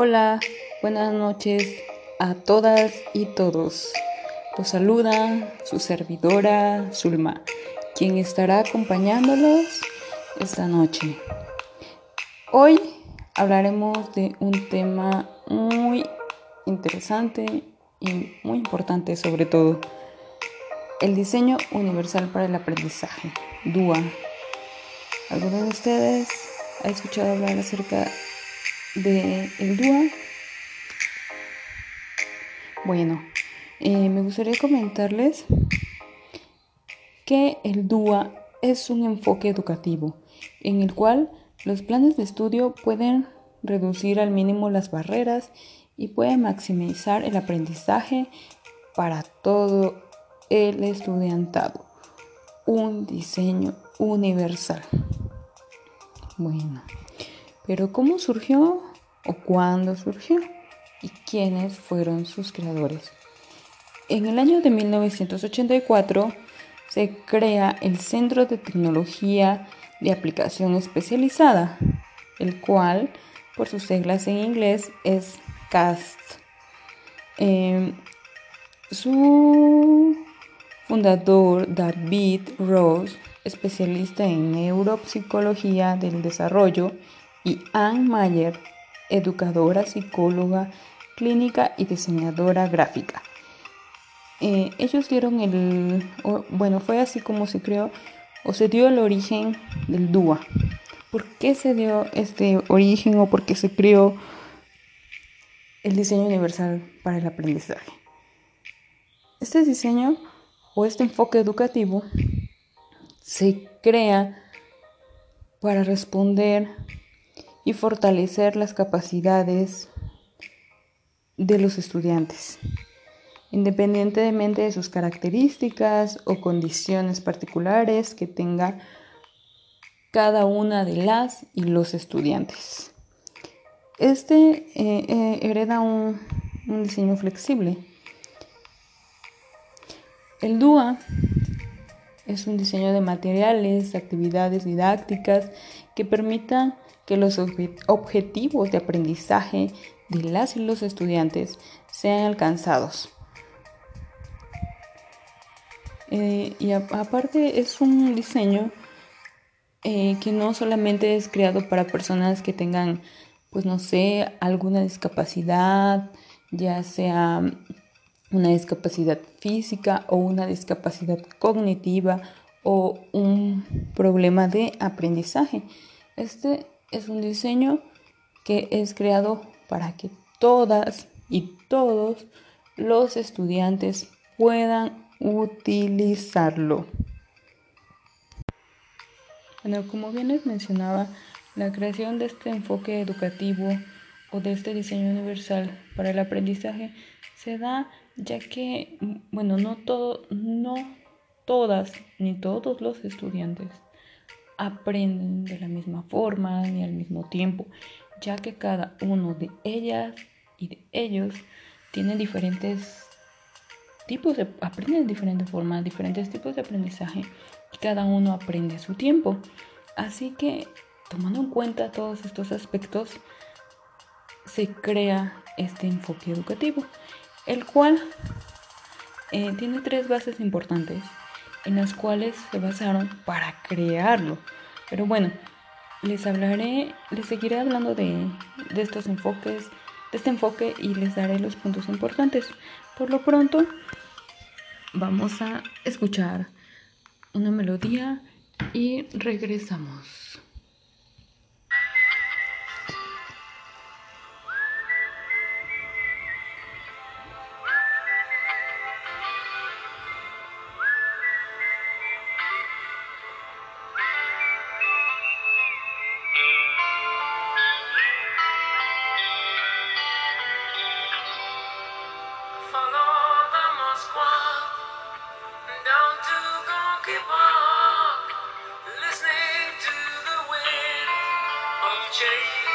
Hola, buenas noches a todas y todos. Los saluda su servidora Zulma, quien estará acompañándolos esta noche. Hoy hablaremos de un tema muy interesante y muy importante sobre todo, el diseño universal para el aprendizaje, DUA. ¿Alguno de ustedes ha escuchado hablar acerca de el DUA. Bueno, eh, me gustaría comentarles que el DUA es un enfoque educativo en el cual los planes de estudio pueden reducir al mínimo las barreras y pueden maximizar el aprendizaje para todo el estudiantado. Un diseño universal. Bueno. Pero ¿cómo surgió o cuándo surgió? ¿Y quiénes fueron sus creadores? En el año de 1984 se crea el Centro de Tecnología de Aplicación Especializada, el cual, por sus siglas en inglés, es CAST. Em, su fundador, David Rose, especialista en neuropsicología del desarrollo, y Anne Mayer, educadora, psicóloga clínica y diseñadora gráfica. Eh, ellos dieron el, bueno, fue así como se creó o se dio el origen del DUA. ¿Por qué se dio este origen o por qué se creó el diseño universal para el aprendizaje? Este diseño o este enfoque educativo se crea para responder y fortalecer las capacidades de los estudiantes, independientemente de sus características o condiciones particulares que tenga cada una de las y los estudiantes. Este eh, eh, hereda un, un diseño flexible. El DUA es un diseño de materiales, actividades didácticas que permitan que los objetivos de aprendizaje de las y los estudiantes sean alcanzados. Eh, y aparte es un diseño eh, que no solamente es creado para personas que tengan, pues no sé, alguna discapacidad, ya sea una discapacidad física o una discapacidad cognitiva o un problema de aprendizaje. Este es un diseño que es creado para que todas y todos los estudiantes puedan utilizarlo. Bueno, como bien les mencionaba, la creación de este enfoque educativo o de este diseño universal para el aprendizaje se da ya que, bueno, no todo, no todas ni todos los estudiantes aprenden de la misma forma ni al mismo tiempo, ya que cada uno de ellas y de ellos tiene diferentes tipos de aprenden de diferentes formas, diferentes tipos de aprendizaje y cada uno aprende a su tiempo. Así que tomando en cuenta todos estos aspectos se crea este enfoque educativo, el cual eh, tiene tres bases importantes en las cuales se basaron para crearlo. Pero bueno, les hablaré, les seguiré hablando de, de estos enfoques, de este enfoque y les daré los puntos importantes. Por lo pronto, vamos a escuchar una melodía y regresamos. change.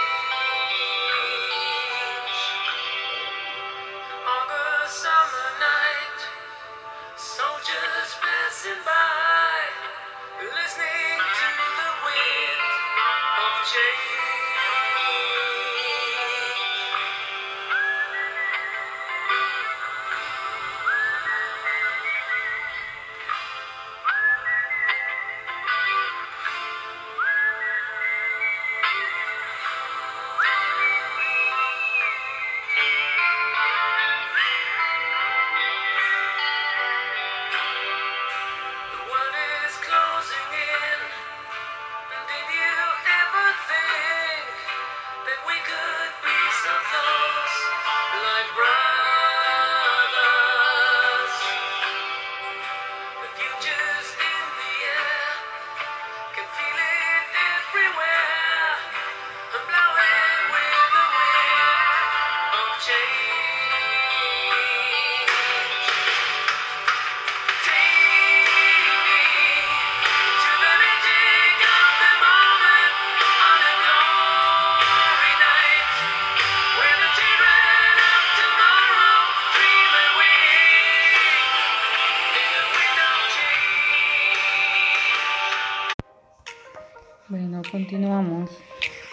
Continuamos.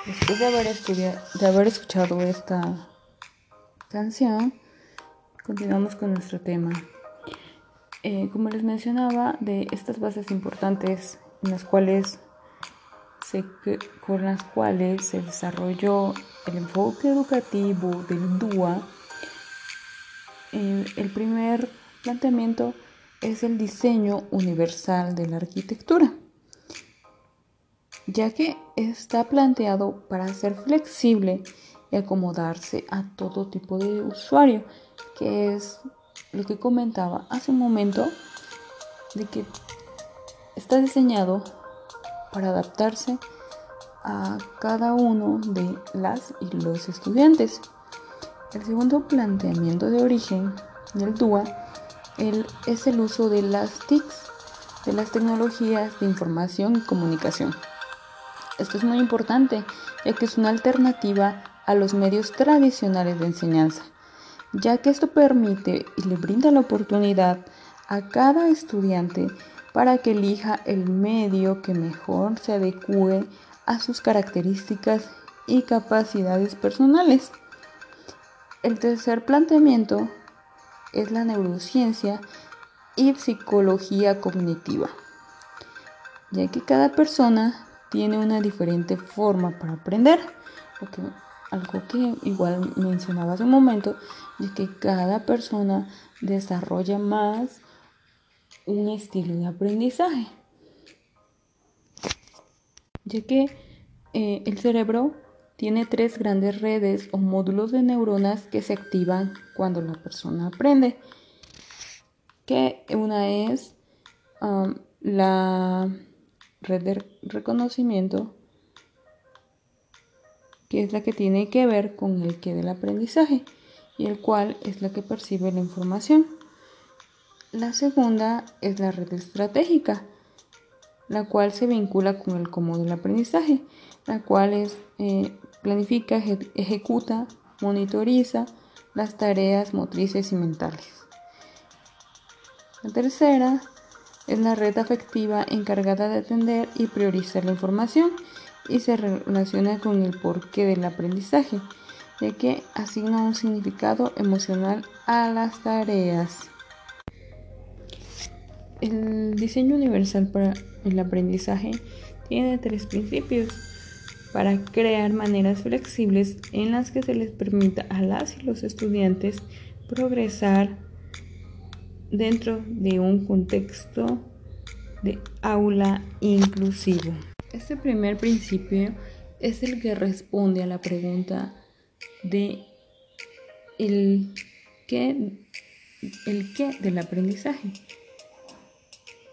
Después de haber, de haber escuchado esta canción, continuamos con nuestro tema. Eh, como les mencionaba, de estas bases importantes en las cuales se, con las cuales se desarrolló el enfoque educativo del DUA, eh, el primer planteamiento es el diseño universal de la arquitectura ya que está planteado para ser flexible y acomodarse a todo tipo de usuario, que es lo que comentaba hace un momento, de que está diseñado para adaptarse a cada uno de las y los estudiantes. El segundo planteamiento de origen del DUA es el uso de las TICs, de las tecnologías de información y comunicación. Esto es muy importante, ya que es una alternativa a los medios tradicionales de enseñanza, ya que esto permite y le brinda la oportunidad a cada estudiante para que elija el medio que mejor se adecue a sus características y capacidades personales. El tercer planteamiento es la neurociencia y psicología cognitiva, ya que cada persona tiene una diferente forma para aprender. Porque algo que igual mencionaba hace un momento, es que cada persona desarrolla más un estilo de aprendizaje. Ya que eh, el cerebro tiene tres grandes redes o módulos de neuronas que se activan cuando la persona aprende. Que una es um, la red de reconocimiento, que es la que tiene que ver con el que del aprendizaje y el cual es la que percibe la información. La segunda es la red estratégica, la cual se vincula con el cómo del aprendizaje, la cual es, eh, planifica, ejecuta, monitoriza las tareas motrices y mentales. La tercera es la red afectiva encargada de atender y priorizar la información y se relaciona con el porqué del aprendizaje, ya que asigna un significado emocional a las tareas. El diseño universal para el aprendizaje tiene tres principios para crear maneras flexibles en las que se les permita a las y los estudiantes progresar dentro de un contexto de aula inclusivo. Este primer principio es el que responde a la pregunta de el qué, el qué del aprendizaje,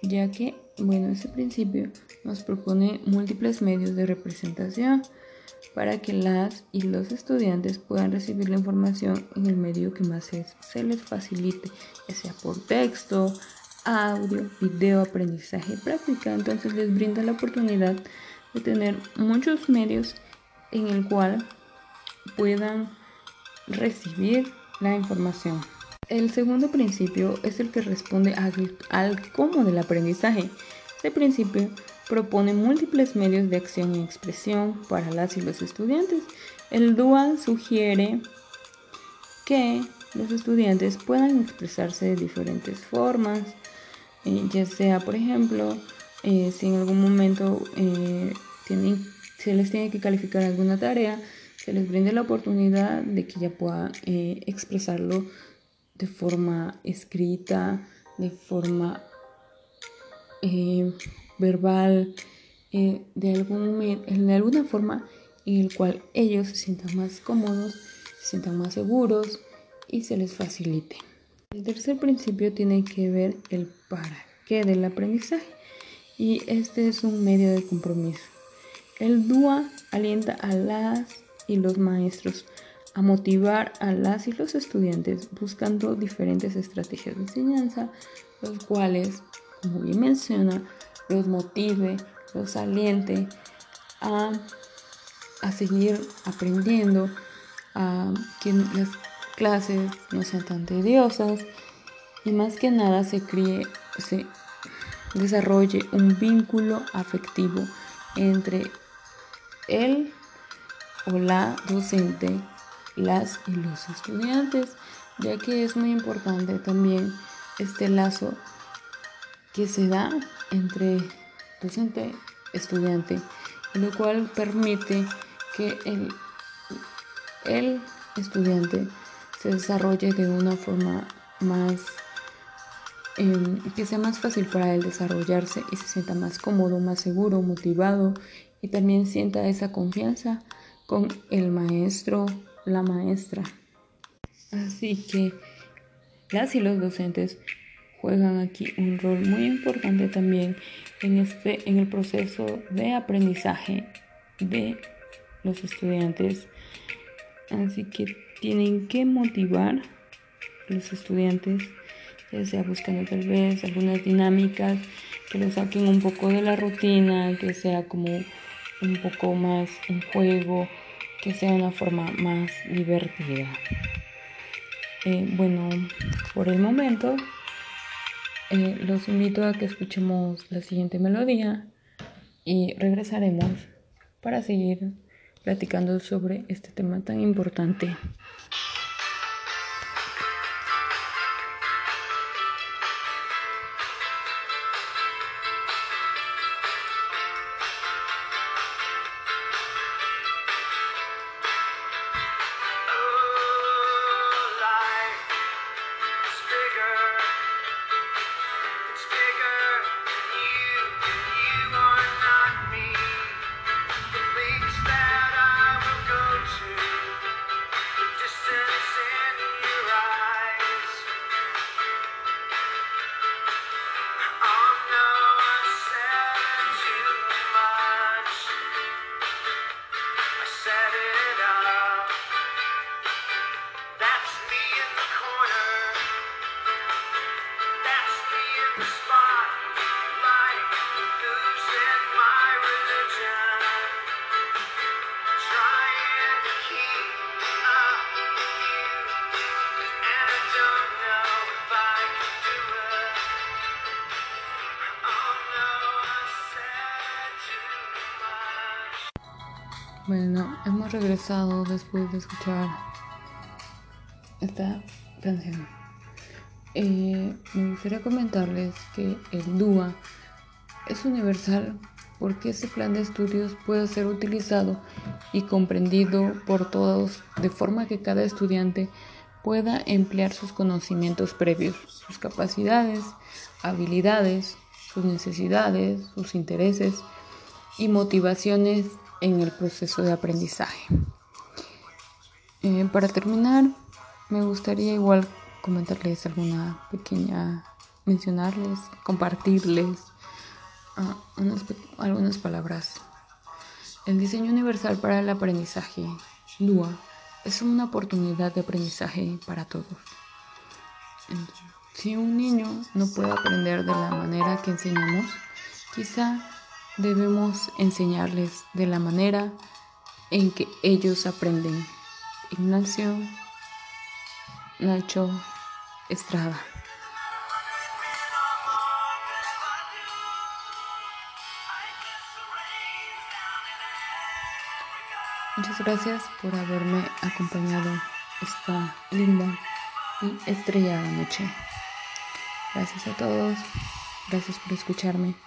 ya que, bueno, este principio nos propone múltiples medios de representación para que las y los estudiantes puedan recibir la información en el medio que más se, les facilite, ya sea por texto, audio, video, aprendizaje práctica. Entonces les brinda la oportunidad de tener muchos medios en el cual puedan recibir la información. El segundo principio es el que responde al, al cómo del aprendizaje. Este principio propone múltiples medios de acción y expresión para las y los estudiantes. El DUA sugiere que los estudiantes puedan expresarse de diferentes formas, eh, ya sea, por ejemplo, eh, si en algún momento eh, tienen, se les tiene que calificar alguna tarea, se les brinde la oportunidad de que ya puedan expresarlo de forma escrita, de forma verbal, eh, de, algún, de alguna forma en el cual ellos se sientan más cómodos, se sientan más seguros y se les facilite. El tercer principio tiene que ver el para qué del aprendizaje y este es un medio de compromiso. El DUA alienta a las y los maestros a motivar a las y los estudiantes buscando diferentes estrategias de enseñanza, los cuales, como bien menciona, los motive, los aliente a, seguir aprendiendo, a que las clases no sean tan tediosas y más que nada se críe, se desarrolle un vínculo afectivo entre el o la docente, las y los estudiantes, ya que es muy importante también este lazo que se da entre docente estudiante, lo cual permite que el, el estudiante se desarrolle de una forma más em, que sea más fácil para él desarrollarse y se sienta más cómodo, más seguro, motivado y también sienta esa confianza con el maestro, la maestra. Así que las y los docentes juegan aquí un rol muy importante también en, este, en el proceso de aprendizaje de los estudiantes. Así que tienen que motivar los estudiantes, ya sea buscando tal vez algunas dinámicas que los saquen un poco de la rutina, que sea como un poco más un juego, que sea una forma más divertida. Eh, bueno, por el momento eh, los invito a que escuchemos la siguiente melodía y regresaremos para seguir platicando sobre este tema tan importante. Bueno, hemos regresado después de escuchar esta canción. Eh, me gustaría comentarles que el DUA es universal porque ese plan de estudios puede ser utilizado y comprendido por todos de forma que cada estudiante pueda emplear sus conocimientos previos, sus capacidades, habilidades, sus necesidades, sus intereses y motivaciones en el proceso de aprendizaje. Eh, para terminar, me gustaría igual comentarles alguna pequeña, mencionarles, compartirles ah, algunas palabras. El diseño universal para el aprendizaje, DUA, es una oportunidad de aprendizaje para todos. Si un niño no puede aprender de la manera que enseñamos, quizá debemos enseñarles de la manera en que ellos aprenden. Ignacio Nacho Estrada. Muchas gracias por haberme acompañado esta linda y estrellada noche. Gracias a todos. Gracias por escucharme.